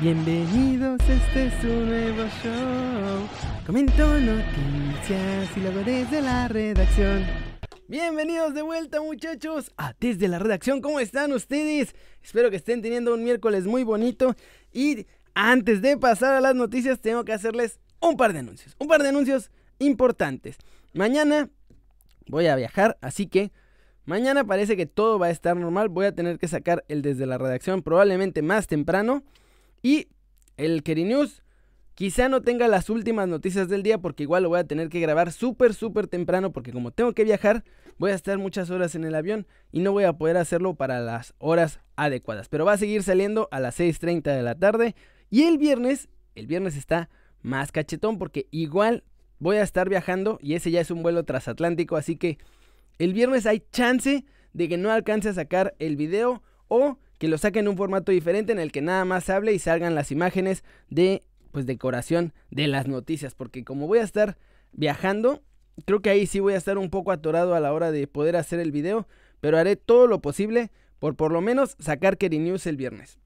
Bienvenidos, este es un nuevo show. Comento noticias y luego desde la redacción. Bienvenidos de vuelta muchachos a Desde la redacción, ¿cómo están ustedes? Espero que estén teniendo un miércoles muy bonito y antes de pasar a las noticias tengo que hacerles un par de anuncios, un par de anuncios importantes. Mañana voy a viajar, así que mañana parece que todo va a estar normal, voy a tener que sacar el desde la redacción probablemente más temprano. Y el Keri News quizá no tenga las últimas noticias del día porque igual lo voy a tener que grabar súper, súper temprano porque como tengo que viajar, voy a estar muchas horas en el avión y no voy a poder hacerlo para las horas adecuadas. Pero va a seguir saliendo a las 6.30 de la tarde y el viernes, el viernes está más cachetón porque igual voy a estar viajando y ese ya es un vuelo transatlántico, así que el viernes hay chance de que no alcance a sacar el video o que lo saquen en un formato diferente en el que nada más hable y salgan las imágenes de pues decoración de las noticias, porque como voy a estar viajando, creo que ahí sí voy a estar un poco atorado a la hora de poder hacer el video, pero haré todo lo posible por por lo menos sacar Kerry News el viernes.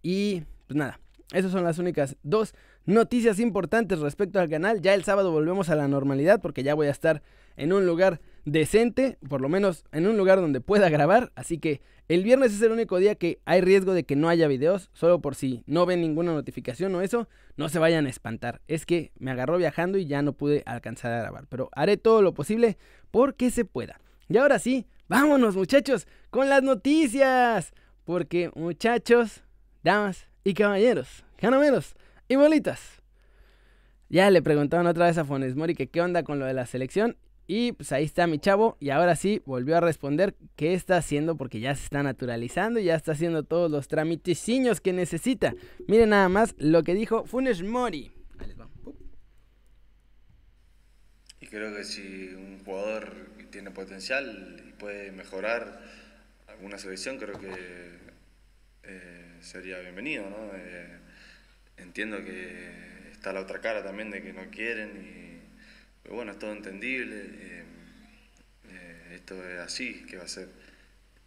Y pues nada, esas son las únicas dos noticias importantes respecto al canal. Ya el sábado volvemos a la normalidad porque ya voy a estar en un lugar decente, por lo menos en un lugar donde pueda grabar, así que el viernes es el único día que hay riesgo de que no haya videos, solo por si no ven ninguna notificación o eso, no se vayan a espantar. Es que me agarró viajando y ya no pude alcanzar a grabar, pero haré todo lo posible porque se pueda. Y ahora sí, vámonos muchachos con las noticias, porque muchachos, damas y caballeros, canomeros y bolitas. Ya le preguntaban otra vez a Fones Mori que qué onda con lo de la selección y pues ahí está mi chavo. Y ahora sí volvió a responder qué está haciendo porque ya se está naturalizando y ya está haciendo todos los tramiteciños que necesita. Miren nada más lo que dijo Funes Mori. Y creo que si un jugador tiene potencial y puede mejorar alguna selección, creo que eh, sería bienvenido. ¿no? Eh, entiendo que está la otra cara también de que no quieren y bueno, es todo entendible. Eh, eh, esto es así que va a ser.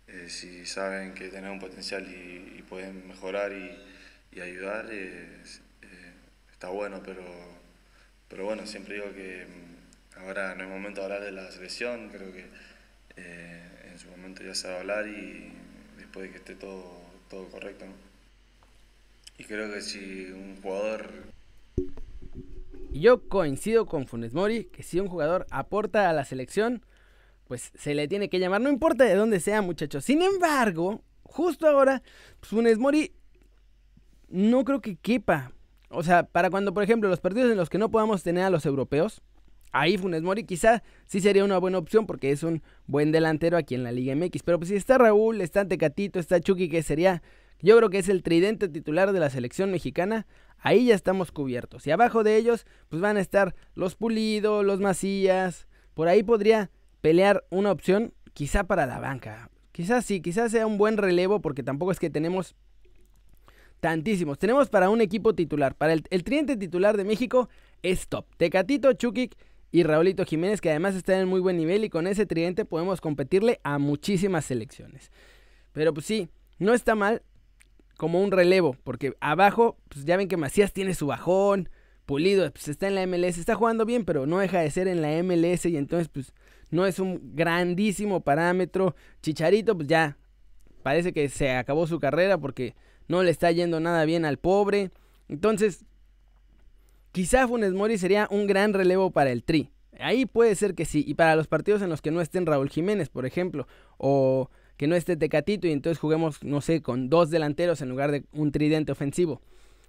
Eh, si saben que tienen un potencial y, pueden mejorar y, ayudar, está bueno, pero, pero bueno, siempre digo que mm, ahora no es momento de hablar de la selección, creo que en su momento ya se va a hablar y después de que esté todo, todo correcto. Y creo que si un jugador y yo coincido con Funes Mori que si un jugador aporta a la selección, pues se le tiene que llamar, no importa de dónde sea, muchachos. Sin embargo, justo ahora, pues, Funes Mori no creo que quepa. O sea, para cuando, por ejemplo, los partidos en los que no podamos tener a los europeos, ahí Funes Mori quizá sí sería una buena opción porque es un buen delantero aquí en la Liga MX. Pero pues si está Raúl, está Tecatito, está Chucky, que sería, yo creo que es el tridente titular de la selección mexicana. Ahí ya estamos cubiertos. Y abajo de ellos, pues van a estar los Pulido, los Macías. Por ahí podría pelear una opción, quizá para la banca. Quizás sí, quizás sea un buen relevo, porque tampoco es que tenemos tantísimos. Tenemos para un equipo titular. Para el, el tridente titular de México es top. Tecatito, Chukik y Raulito Jiménez, que además están en muy buen nivel. Y con ese tridente podemos competirle a muchísimas selecciones. Pero pues sí, no está mal como un relevo, porque abajo, pues ya ven que Macías tiene su bajón, Pulido, pues está en la MLS, está jugando bien, pero no deja de ser en la MLS y entonces pues no es un grandísimo parámetro. Chicharito, pues ya parece que se acabó su carrera porque no le está yendo nada bien al pobre. Entonces, quizá Funes Mori sería un gran relevo para el Tri. Ahí puede ser que sí. Y para los partidos en los que no estén Raúl Jiménez, por ejemplo, o que no esté Tecatito y entonces juguemos, no sé, con dos delanteros en lugar de un tridente ofensivo.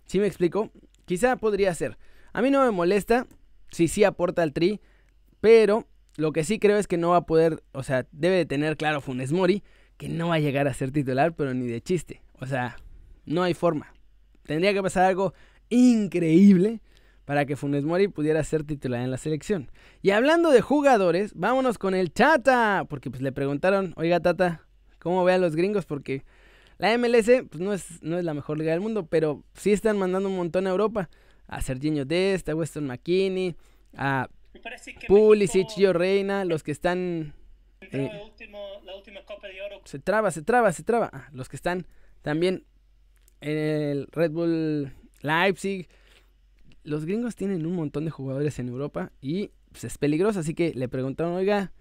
¿Sí me explico? Quizá podría ser. A mí no me molesta si sí aporta al tri, pero lo que sí creo es que no va a poder, o sea, debe de tener claro Funes Mori que no va a llegar a ser titular, pero ni de chiste. O sea, no hay forma. Tendría que pasar algo increíble para que Funes Mori pudiera ser titular en la selección. Y hablando de jugadores, vámonos con el Chata, porque pues le preguntaron, oiga Tata, cómo vean los gringos, porque la MLS pues, no, es, no es la mejor liga del mundo, pero sí están mandando un montón a Europa. A Serginho Dest, a Weston McKinney, a Pulisic, Gio Reina, los que están... Eh, se traba, se traba, se traba. Ah, los que están también el Red Bull Leipzig. Los gringos tienen un montón de jugadores en Europa y pues, es peligroso, así que le preguntaron, oiga,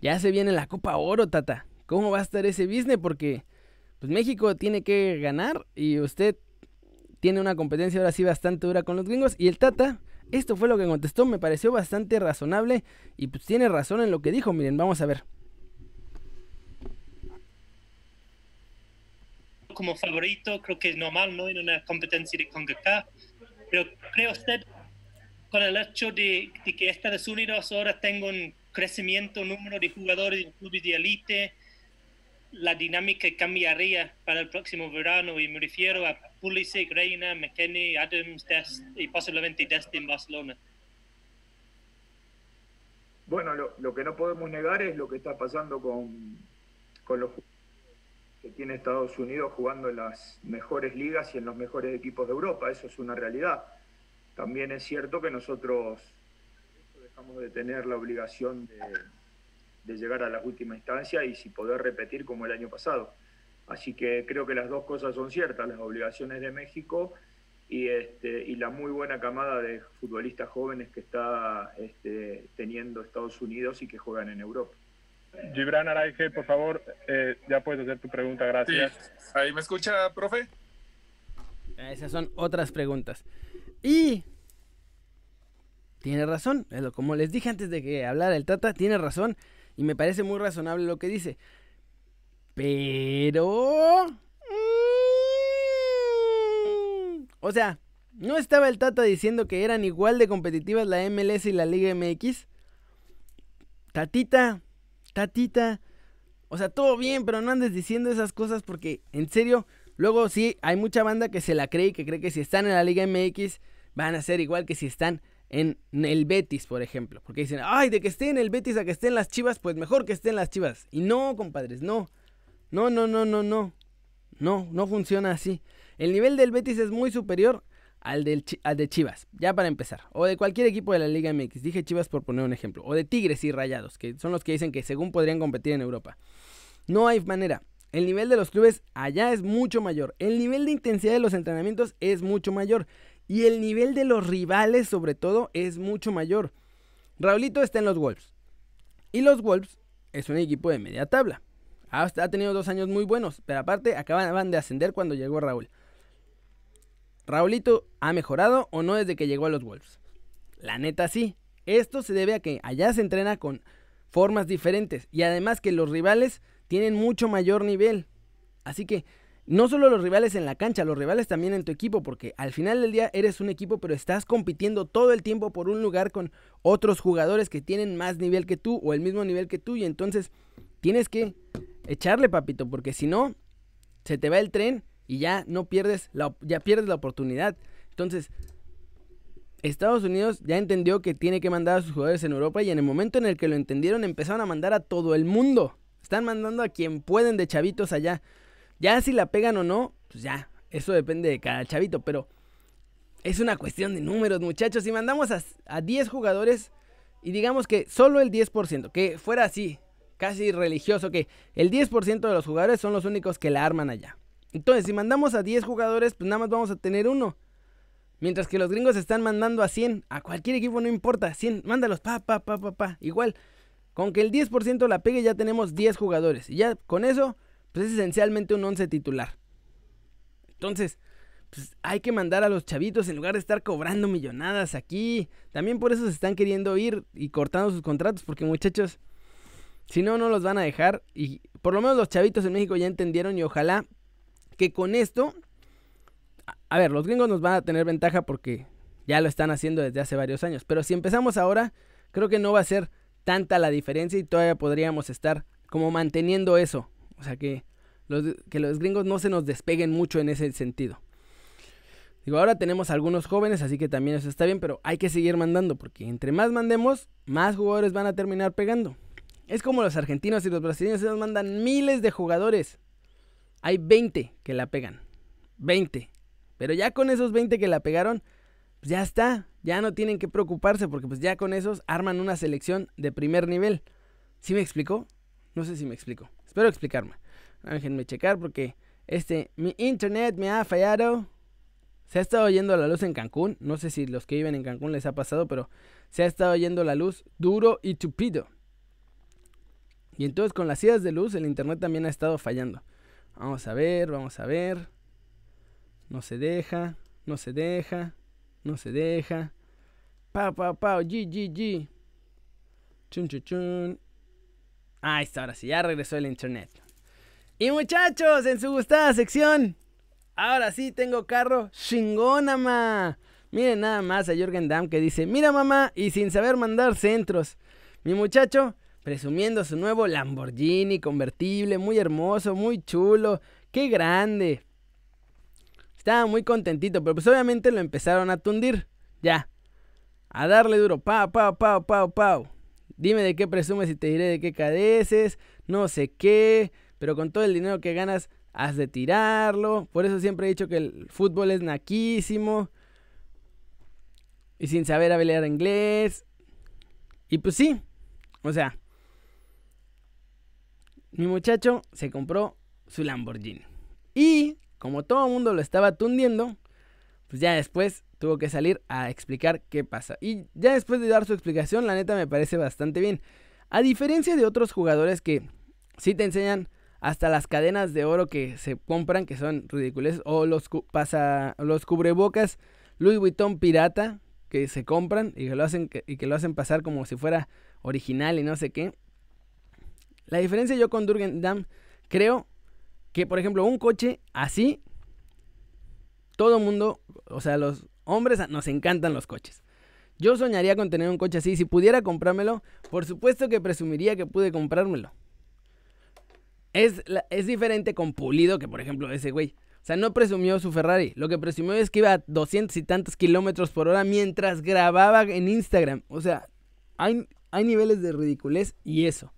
ya se viene la Copa Oro, Tata. ¿Cómo va a estar ese business? Porque pues México tiene que ganar y usted tiene una competencia ahora sí bastante dura con los gringos. Y el Tata, esto fue lo que contestó, me pareció bastante razonable y pues tiene razón en lo que dijo. Miren, vamos a ver. Como favorito, creo que es normal, ¿no? En una competencia de CONCACAF. Pero creo usted, con el hecho de, de que Estados Unidos ahora tenga un crecimiento número de jugadores en clubes de élite, la dinámica cambiaría para el próximo verano y me refiero a Pulisic, Reina, McKenny, Adams Dest, y posiblemente Dest en Barcelona. Bueno, lo, lo, que no podemos negar es lo que está pasando con, con los que tiene Estados Unidos jugando en las mejores ligas y en los mejores equipos de Europa. Eso es una realidad. También es cierto que nosotros dejamos de tener la obligación de, de llegar a la última instancia y si poder repetir como el año pasado. Así que creo que las dos cosas son ciertas, las obligaciones de México y, este, y la muy buena camada de futbolistas jóvenes que está este, teniendo Estados Unidos y que juegan en Europa. Gibran Araige, por favor, eh, ya puedes hacer tu pregunta, gracias. Sí. ¿Ahí me escucha, profe? Esas son otras preguntas. Y tiene razón, como les dije antes de que hablara el Tata, tiene razón. Y me parece muy razonable lo que dice. Pero... Mm, o sea, ¿no estaba el Tata diciendo que eran igual de competitivas la MLS y la Liga MX? Tatita, tatita. O sea, todo bien, pero no andes diciendo esas cosas porque, en serio, luego sí, hay mucha banda que se la cree y que cree que si están en la Liga MX van a ser igual que si están en el Betis, por ejemplo. Porque dicen, ay, de que esté en el Betis a que esté en las Chivas, pues mejor que esté en las Chivas. Y no, compadres, no. No, no, no, no, no. No, no funciona así. El nivel del Betis es muy superior al, del, al de Chivas, ya para empezar. O de cualquier equipo de la Liga MX. Dije Chivas por poner un ejemplo. O de Tigres y Rayados, que son los que dicen que según podrían competir en Europa. No hay manera. El nivel de los clubes allá es mucho mayor. El nivel de intensidad de los entrenamientos es mucho mayor. Y el nivel de los rivales, sobre todo, es mucho mayor. Raulito está en los Wolves. Y los Wolves es un equipo de media tabla. Ha, tenido dos años muy buenos, pero aparte acaban de ascender cuando llegó Raúl. ¿Raulito ha mejorado o no desde que llegó a los Wolves? La neta sí. Esto se debe a que allá se entrena con formas diferentes y además que los rivales tienen mucho mayor nivel. Así que no solo los rivales en la cancha, los rivales también en tu equipo, porque al final del día eres un equipo, pero estás compitiendo todo el tiempo por un lugar con otros jugadores que tienen más nivel que tú o el mismo nivel que tú, y entonces tienes que echarle, papito, porque si no, se te va el tren y ya no pierdes la, ya pierdes la oportunidad. Entonces, Estados Unidos ya entendió que tiene que mandar a sus jugadores en Europa y en el momento en el que lo entendieron empezaron a mandar a todo el mundo. Están mandando a quien pueden de chavitos allá. Ya si la pegan o no, pues ya, eso depende de cada chavito, pero es una cuestión de números, muchachos. Si mandamos a, a 10 jugadores y digamos que solo el 10%, que fuera así, casi religioso, que el 10% de los jugadores son los únicos que la arman allá. Entonces, si mandamos a 10 jugadores, pues nada más vamos a tener uno. Mientras que los gringos están mandando a 100, a cualquier equipo no importa, 100, mándalos, pa, pa, pa, pa, pa. Igual, con que el 10% la pegue ya tenemos 10 jugadores. Y ya con eso pues es esencialmente un once titular. Entonces, pues hay que mandar a los chavitos en lugar de estar cobrando millonadas aquí. También por eso se están queriendo ir y cortando sus contratos, porque muchachos, si no, no los van a dejar. Y por lo menos los chavitos en México ya entendieron y ojalá que con esto... A ver, los gringos nos van a tener ventaja porque ya lo están haciendo desde hace varios años. Pero si empezamos ahora, creo que no va a ser tanta la diferencia y todavía podríamos estar como manteniendo eso. O sea que los, que los gringos no se nos despeguen mucho en ese sentido. Digo, ahora tenemos algunos jóvenes, así que también eso está bien, pero hay que seguir mandando, porque entre más mandemos, más jugadores van a terminar pegando. Es como los argentinos y los brasileños, ellos mandan miles de jugadores. Hay 20 que la pegan. 20. Pero ya con esos 20 que la pegaron, pues ya está. Ya no tienen que preocuparse porque pues ya con esos arman una selección de primer nivel. ¿Sí me explicó? No sé si me explico. Espero explicarme. Déjenme checar porque Este, mi internet me ha fallado. Se ha estado yendo la luz en Cancún. No sé si los que viven en Cancún les ha pasado, pero se ha estado yendo la luz duro y tupido. Y entonces con las idas de luz el internet también ha estado fallando. Vamos a ver, vamos a ver. No se deja, no se deja, no se deja. Pau, pau, pau, G, G, G. Chun, chun, chun. Ahí está, ahora sí, ya regresó el internet. Y muchachos, en su gustada sección. Ahora sí tengo carro chingona, Miren nada más a Jürgen Damm que dice, mira mamá, y sin saber mandar centros. Mi muchacho presumiendo su nuevo Lamborghini convertible, muy hermoso, muy chulo, qué grande. Estaba muy contentito, pero pues obviamente lo empezaron a tundir. Ya. A darle duro. Pau, pau, pau, pau, pau. Dime de qué presumes y te diré de qué cadeces. No sé qué. Pero con todo el dinero que ganas, has de tirarlo. Por eso siempre he dicho que el fútbol es naquísimo. Y sin saber hablar inglés. Y pues sí. O sea, mi muchacho se compró su Lamborghini. Y como todo el mundo lo estaba tundiendo, pues ya después tuvo que salir a explicar qué pasa. Y ya después de dar su explicación, la neta me parece bastante bien. A diferencia de otros jugadores que sí te enseñan hasta las cadenas de oro que se compran, que son ridículas, o los, pasa, los cubrebocas Louis Vuitton pirata que se compran y que, lo hacen, y que lo hacen pasar como si fuera original y no sé qué. La diferencia yo con Durgen Dam, creo que, por ejemplo, un coche así, todo mundo, o sea, los hombres nos encantan los coches. Yo soñaría con tener un coche así. Si pudiera comprármelo, por supuesto que presumiría que pude comprármelo. Es, es diferente con Pulido que, por ejemplo, ese güey. O sea, no presumió su Ferrari. Lo que presumió es que iba a 200 y tantos kilómetros por hora mientras grababa en Instagram. O sea, hay, hay niveles de ridiculez y eso.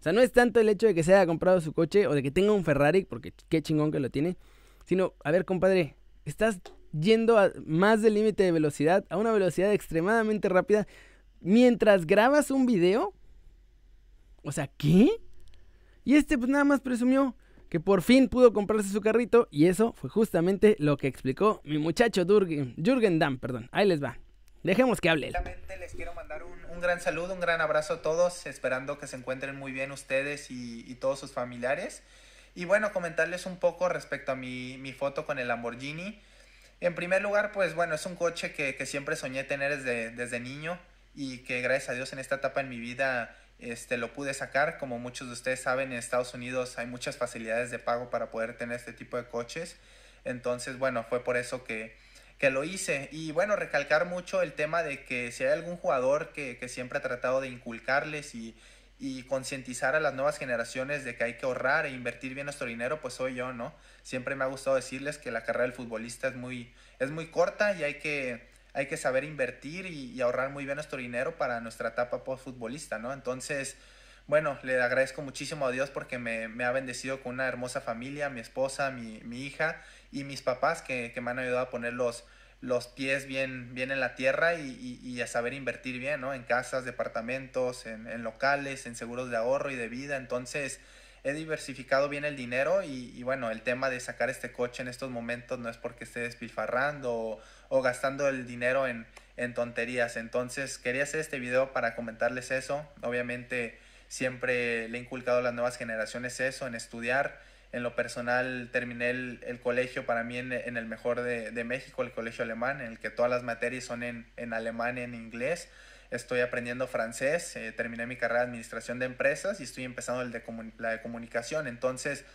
O sea, no es tanto el hecho de que se haya comprado su coche o de que tenga un Ferrari, porque qué chingón que lo tiene, sino, a ver, compadre, estás yendo a más del límite de velocidad, a una velocidad extremadamente rápida, mientras grabas un video. O sea, ¿qué? Y este pues nada más presumió que por fin pudo comprarse su carrito y eso fue justamente lo que explicó mi muchacho Durgen, Jürgen Damm, perdón. Ahí les va. Dejemos que hable. Les quiero mandar un, gran saludo, un gran abrazo a todos, esperando que se encuentren muy bien ustedes y, y todos sus familiares. Y bueno, comentarles un poco respecto a mi, mi, foto con el Lamborghini. En primer lugar, pues bueno, es un coche que, que siempre soñé tener desde, desde niño y que gracias a Dios en esta etapa en mi vida este, lo pude sacar. Como muchos de ustedes saben, en Estados Unidos hay muchas facilidades de pago para poder tener este tipo de coches. Entonces, bueno, fue por eso que, que lo hice. Y bueno, recalcar mucho el tema de que si hay algún jugador que, que siempre ha tratado de inculcarles y, y concientizar a las nuevas generaciones de que hay que ahorrar e invertir bien nuestro dinero, pues soy yo, ¿no? Siempre me ha gustado decirles que la carrera del futbolista es muy, es muy corta y hay que, hay que saber invertir y, ahorrar muy bien nuestro dinero para nuestra etapa post-futbolista, ¿no? Entonces, bueno, le agradezco muchísimo a Dios porque me, me, ha bendecido con una hermosa familia, mi esposa, mi, mi hija y mis papás que, que me han ayudado a poner los, los pies bien, bien en la tierra y, y, y, a saber invertir bien, ¿no? En casas, departamentos, en, en, locales, en seguros de ahorro y de vida. Entonces, he diversificado bien el dinero y, y, bueno, el tema de sacar este coche en estos momentos no es porque esté despilfarrando o, gastando el dinero en, en tonterías. Entonces, quería hacer este video para comentarles eso. Obviamente, siempre le he inculcado a las nuevas generaciones eso, en estudiar en lo personal terminé el, el colegio para mí en, en el mejor de, de, México, el colegio alemán, en el que todas las materias son en, en alemán en inglés. Estoy aprendiendo francés, eh, terminé mi carrera de administración de empresas y estoy empezando el de la de comunicación. Entonces,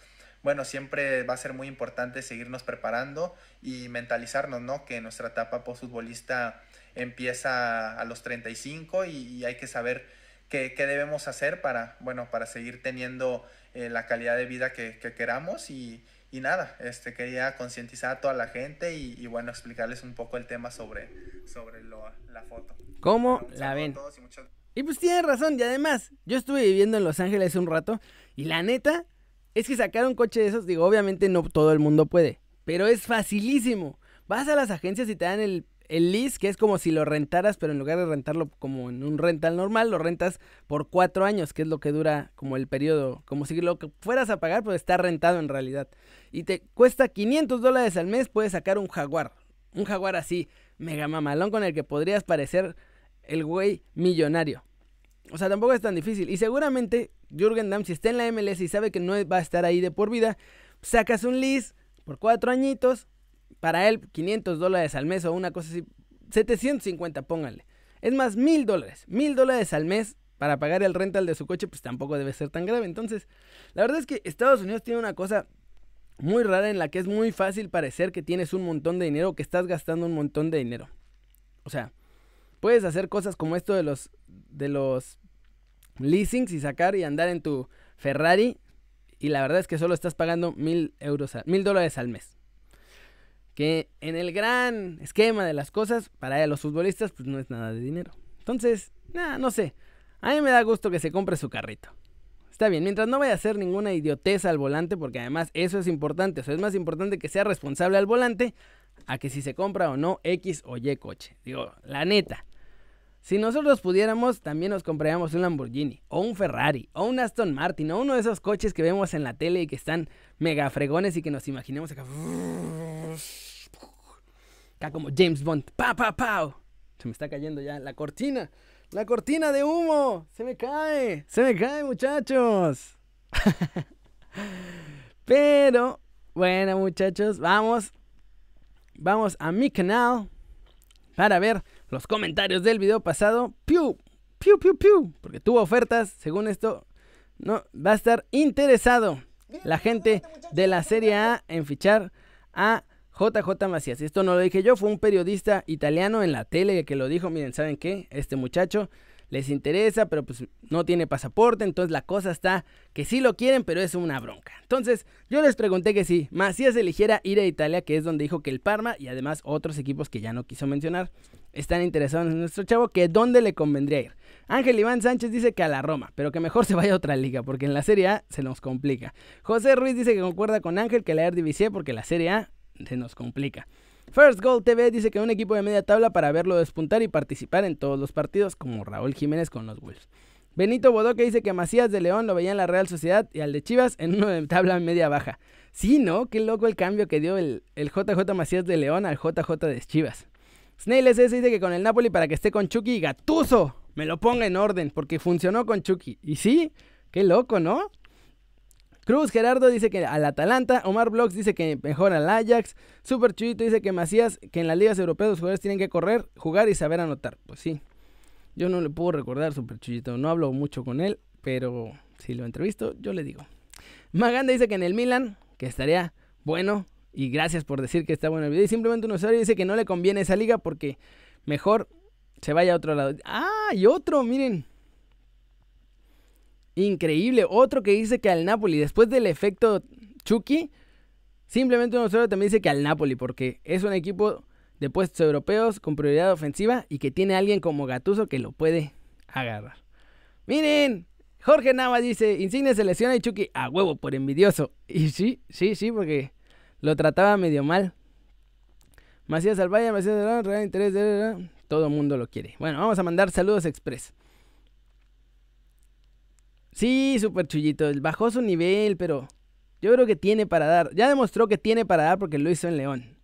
bueno, siempre va a ser muy importante seguirnos preparando y mentalizarnos, ¿no? Que nuestra etapa postfutbolista empieza a los 35 y, y hay que saber qué, qué, debemos hacer para, bueno, para seguir teniendo eh, la calidad de vida que, que queramos y, y, nada, este, quería concientizar a toda la gente y, y, bueno, explicarles un poco el tema sobre, sobre lo, la foto. ¿Cómo bueno, la ven? Y, muchas... y pues tienen razón, y además, yo estuve viviendo en Los Ángeles un rato y la neta es que sacar un coche de esos, digo, obviamente no todo el mundo puede, pero es facilísimo. Vas a las agencias y te dan el, el lease, que es como si lo rentaras, pero en lugar de rentarlo como en un rental normal, lo rentas por cuatro años, que es lo que dura como el periodo, como si lo que fueras a pagar, pues está rentado en realidad. Y te cuesta 500 dólares al mes, puedes sacar un jaguar. Un jaguar así, mega mamalón, con el que podrías parecer el güey millonario. O sea, tampoco es tan difícil. Y seguramente Jürgen Damm, si está en la MLS y sabe que no va a estar ahí de por vida, sacas un lease por cuatro añitos, para él 500 dólares al mes o una cosa así, 750 pónganle. Es más, mil dólares, mil dólares al mes para pagar el rental de su coche, pues tampoco debe ser tan grave. Entonces, la verdad es que Estados Unidos tiene una cosa muy rara en la que es muy fácil parecer que tienes un montón de dinero que estás gastando un montón de dinero. O sea, puedes hacer cosas como esto de los de los leasings y sacar y andar en tu Ferrari y la verdad es que solo estás pagando mil euros, mil dólares al mes que en el gran esquema de las cosas, para los futbolistas, pues no es nada de dinero. Entonces, nada, no sé. A mí me da gusto que se compre su carrito. Está bien, mientras no vaya a hacer ninguna idioteza al volante, porque además eso es importante. Eso es más importante que sea responsable al volante a que si se compra o no X o Y coche. Digo, la neta. Si nosotros pudiéramos, también nos compraríamos un Lamborghini, o un Ferrari, o un Aston Martin, o uno de esos coches que vemos en la tele y que están mega fregones y que nos imaginemos acá. Acá como James Bond. ¡Pa, pa, pa! Se me está cayendo ya la cortina. La cortina de humo. Se me cae. Se me cae, muchachos. Pero, bueno, muchachos, vamos. Vamos a mi canal para ver los comentarios del video pasado. Piu, piu, piu, piu. Porque tuvo ofertas, según esto, no va a estar interesado la gente de la Serie A en fichar a JJ Macías. Esto no lo dije yo, fue un periodista italiano en la tele que lo dijo. Miren, ¿saben qué? Este muchacho les interesa, pero pues no tiene pasaporte, entonces la cosa está que sí lo quieren, pero es una bronca. Entonces, yo les pregunté que si Macías eligiera ir a Italia, que es donde dijo que el Parma y además otros equipos que ya no quiso mencionar están interesados en nuestro chavo, que dónde le convendría ir. Ángel Iván Sánchez dice que a la Roma, pero que mejor se vaya a otra liga, porque en la Serie A se nos complica. José Ruiz dice que concuerda con Ángel que la Eredivisie, porque la Serie A se nos complica. First Goal TV dice que un equipo de media tabla para verlo despuntar y participar en todos los partidos, como Raúl Jiménez con los Wolves. Benito Bodoque dice que Macías de León lo veía en la Real Sociedad y al de Chivas en uno de tabla media baja. Sí, ¿no? Qué loco el cambio que dio el, el JJ Macías de León al JJ de Chivas. Snail SS dice que con el Napoli para que esté con Chucky y Gatuso me lo ponga en orden porque funcionó con Chucky. Y sí, qué loco, ¿no? Cruz Gerardo dice que al Atalanta. Omar Blocks dice que mejor al Ajax. Super Chuyito dice que Macías, que en las ligas europeas los jugadores tienen que correr, jugar y saber anotar. Pues sí. Yo no le puedo recordar Super Chuyito. No hablo mucho con él, pero si lo entrevisto, yo le digo. Maganda dice que en el Milan, que estaría bueno. Y gracias por decir que está bueno el video. Y simplemente un usuario dice que no le conviene esa liga porque mejor se vaya a otro lado. Ah, y otro, miren. Increíble. Otro que dice que al Napoli, después del efecto Chucky, simplemente uno solo también dice que al Napoli, porque es un equipo de puestos europeos con prioridad ofensiva y que tiene a alguien como Gatuso que lo puede agarrar. Miren, Jorge Nava dice, Insigne se lesiona y Chucky a huevo por envidioso. Y sí, sí, sí, porque lo trataba medio mal. Macías Albaya, Macías de Real Interés, todo el mundo lo quiere. Bueno, vamos a mandar saludos express. Sí, súper chullito. Bajó su nivel, pero yo creo que tiene para dar. Ya demostró que tiene para dar porque lo hizo en León.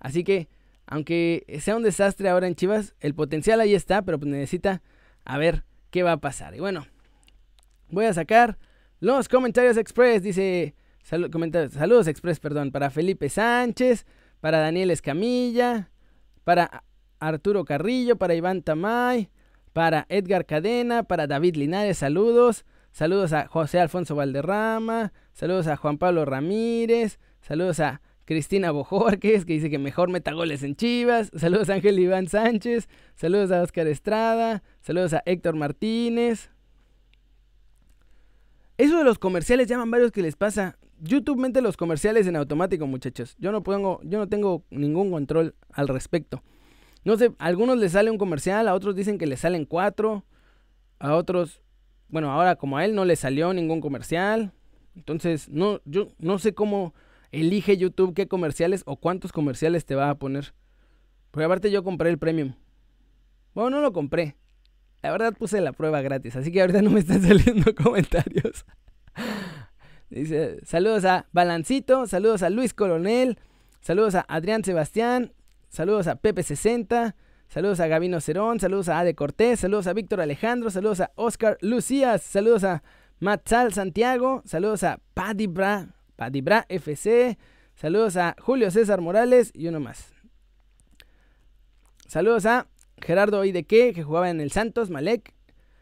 Así que, aunque sea un desastre ahora en Chivas, el potencial ahí está, pero pues necesita a ver qué va a pasar. Y bueno, voy a sacar los comentarios express. Dice, saludos express, perdón, para Felipe Sánchez, para Daniel Escamilla, para Arturo Carrillo, para Iván Tamay, para Edgar Cadena, para David Linares, saludos. Saludos a José Alfonso Valderrama. Saludos a Juan Pablo Ramírez. Saludos a Cristina Bojorques, que dice que mejor meta goles en Chivas. Saludos a Ángel Iván Sánchez. Saludos a Oscar Estrada. Saludos a Héctor Martínez. Eso de los comerciales llaman varios que les pasa. YouTube mente los comerciales en automático, muchachos. Yo no pongo, yo no tengo ningún control al respecto. No sé, a algunos les sale un comercial, a otros dicen que les salen cuatro, a otros bueno, ahora como a él no le salió ningún comercial. Entonces, no, yo no sé cómo elige YouTube qué comerciales o cuántos comerciales te va a poner. Porque aparte yo compré el premium. Bueno, no lo compré. La verdad puse la prueba gratis, así que ahorita no me están saliendo comentarios. Dice, saludos a Balancito, saludos a Luis Coronel, saludos a Adrián Sebastián, saludos a Pepe60, saludos a Gabino Cerón, saludos a Ade Cortés, saludos a Víctor Alejandro, saludos a Oscar Lucías, saludos a Matzal Santiago, saludos a Paddy Bra, Paddy Bra FC, saludos a Julio César Morales y uno más. Saludos a Gerardo Ideque, que jugaba en el Santos, Malek.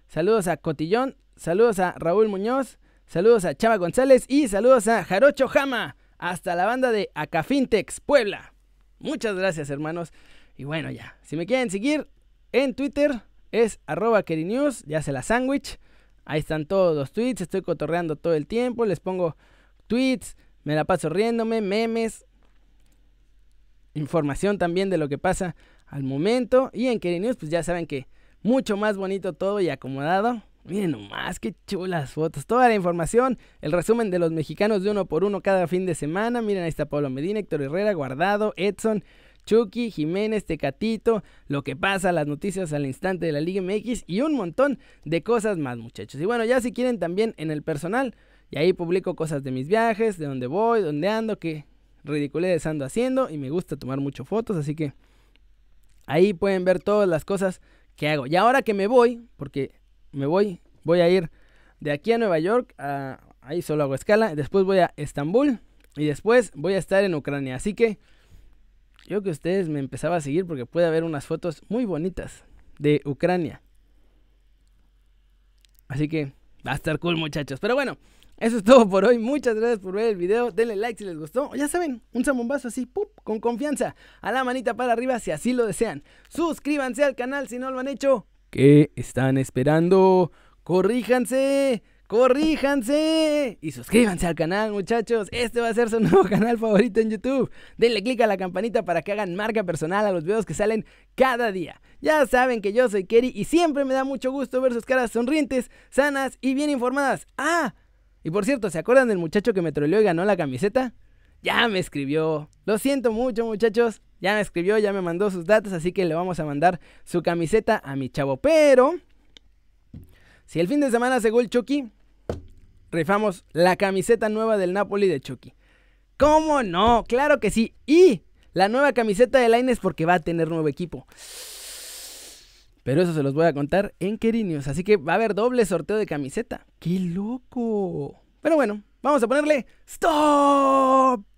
Saludos a Cotillón, saludos a Raúl Muñoz, saludos a Chava González y saludos a Jarocho Jama, hasta la banda de Acafintex, Puebla. Muchas gracias, hermanos. Y bueno, ya, si me quieren seguir en Twitter es arroba Kerinews, ya se la sándwich. Ahí están todos los tweets, estoy cotorreando todo el tiempo, les pongo tweets, me la paso riéndome, memes, información también de lo que pasa al momento. Y en Kerinews, pues ya saben que mucho más bonito todo y acomodado. Miren nomás, qué chulas fotos. Toda la información, el resumen de los mexicanos de uno por uno cada fin de semana. Miren, ahí está Pablo Medina, Héctor Herrera, Guardado, Edson, Chucky, Jiménez, Tecatito, lo que pasa, las noticias al instante de la Liga MX y un montón de cosas más, muchachos. Y bueno, ya si quieren también en el personal, y ahí publico cosas de mis viajes, de dónde voy, dónde ando, qué ridiculez ando haciendo y me gusta tomar mucho fotos, así que ahí pueden ver todas las cosas que hago. Y ahora que me voy, porque me voy, voy a ir de aquí a Nueva York, ahí solo hago escala, después voy a Estambul y después voy a estar en Ucrania. Así que yo que ustedes me empezaba a seguir porque puede haber unas fotos muy bonitas de Ucrania. Así que va a estar cool muchachos. Pero bueno, eso es todo por hoy. Muchas gracias por ver el video. Denle like si les gustó. Ya saben, un zambombazo así, ¡pup! con confianza. A la manita para arriba si así lo desean. Suscríbanse al canal si no lo han hecho. ¿Qué están esperando? ¡Corríjanse! ¡Corríjanse! Y suscríbanse al canal, muchachos. Este va a ser su nuevo canal favorito en YouTube. Denle click a la campanita para que hagan marca personal a los videos que salen cada día. Ya saben que yo soy Kerry y siempre me da mucho gusto ver sus caras sonrientes, sanas y bien informadas. ¡Ah! Y por cierto, ¿se acuerdan del muchacho que me troleó y ganó la camiseta? Ya me escribió. Lo siento mucho, muchachos. Ya me escribió, ya me mandó sus datos, así que le vamos a mandar su camiseta a mi chavo. Pero, si el fin de semana se el Chucky, rifamos la camiseta nueva del Napoli de Chucky. ¿Cómo no? Claro que sí. Y la nueva camiseta de Laines porque va a tener nuevo equipo. Pero eso se los voy a contar en Querinios. Así que va a haber doble sorteo de camiseta. ¡Qué loco! Pero bueno, vamos a ponerle ¡Stop!